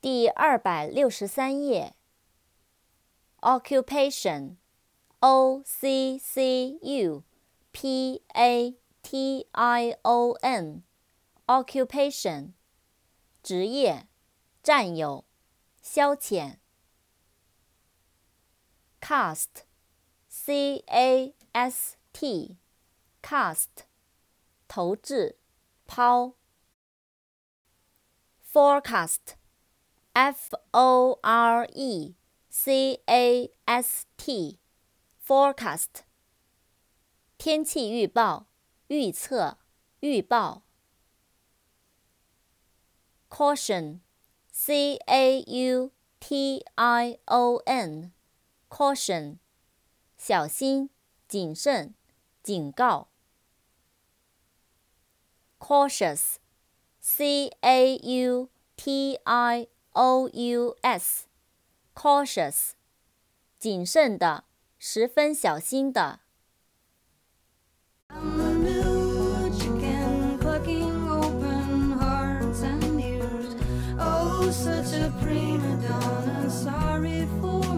第二百六十三页 occupation o c c u p a t i o n occupation 职业战友消遣 cast c a s t cast 投掷，抛。Forecast，F O R E C A S T，Forecast，天气预报，预测，预报。Caution，C A U T I O N，Caution，小心，谨慎，警告。Cautious。C A U T I O U S，cautious，谨慎的，十分小心的。Such a prima donna, sorry for my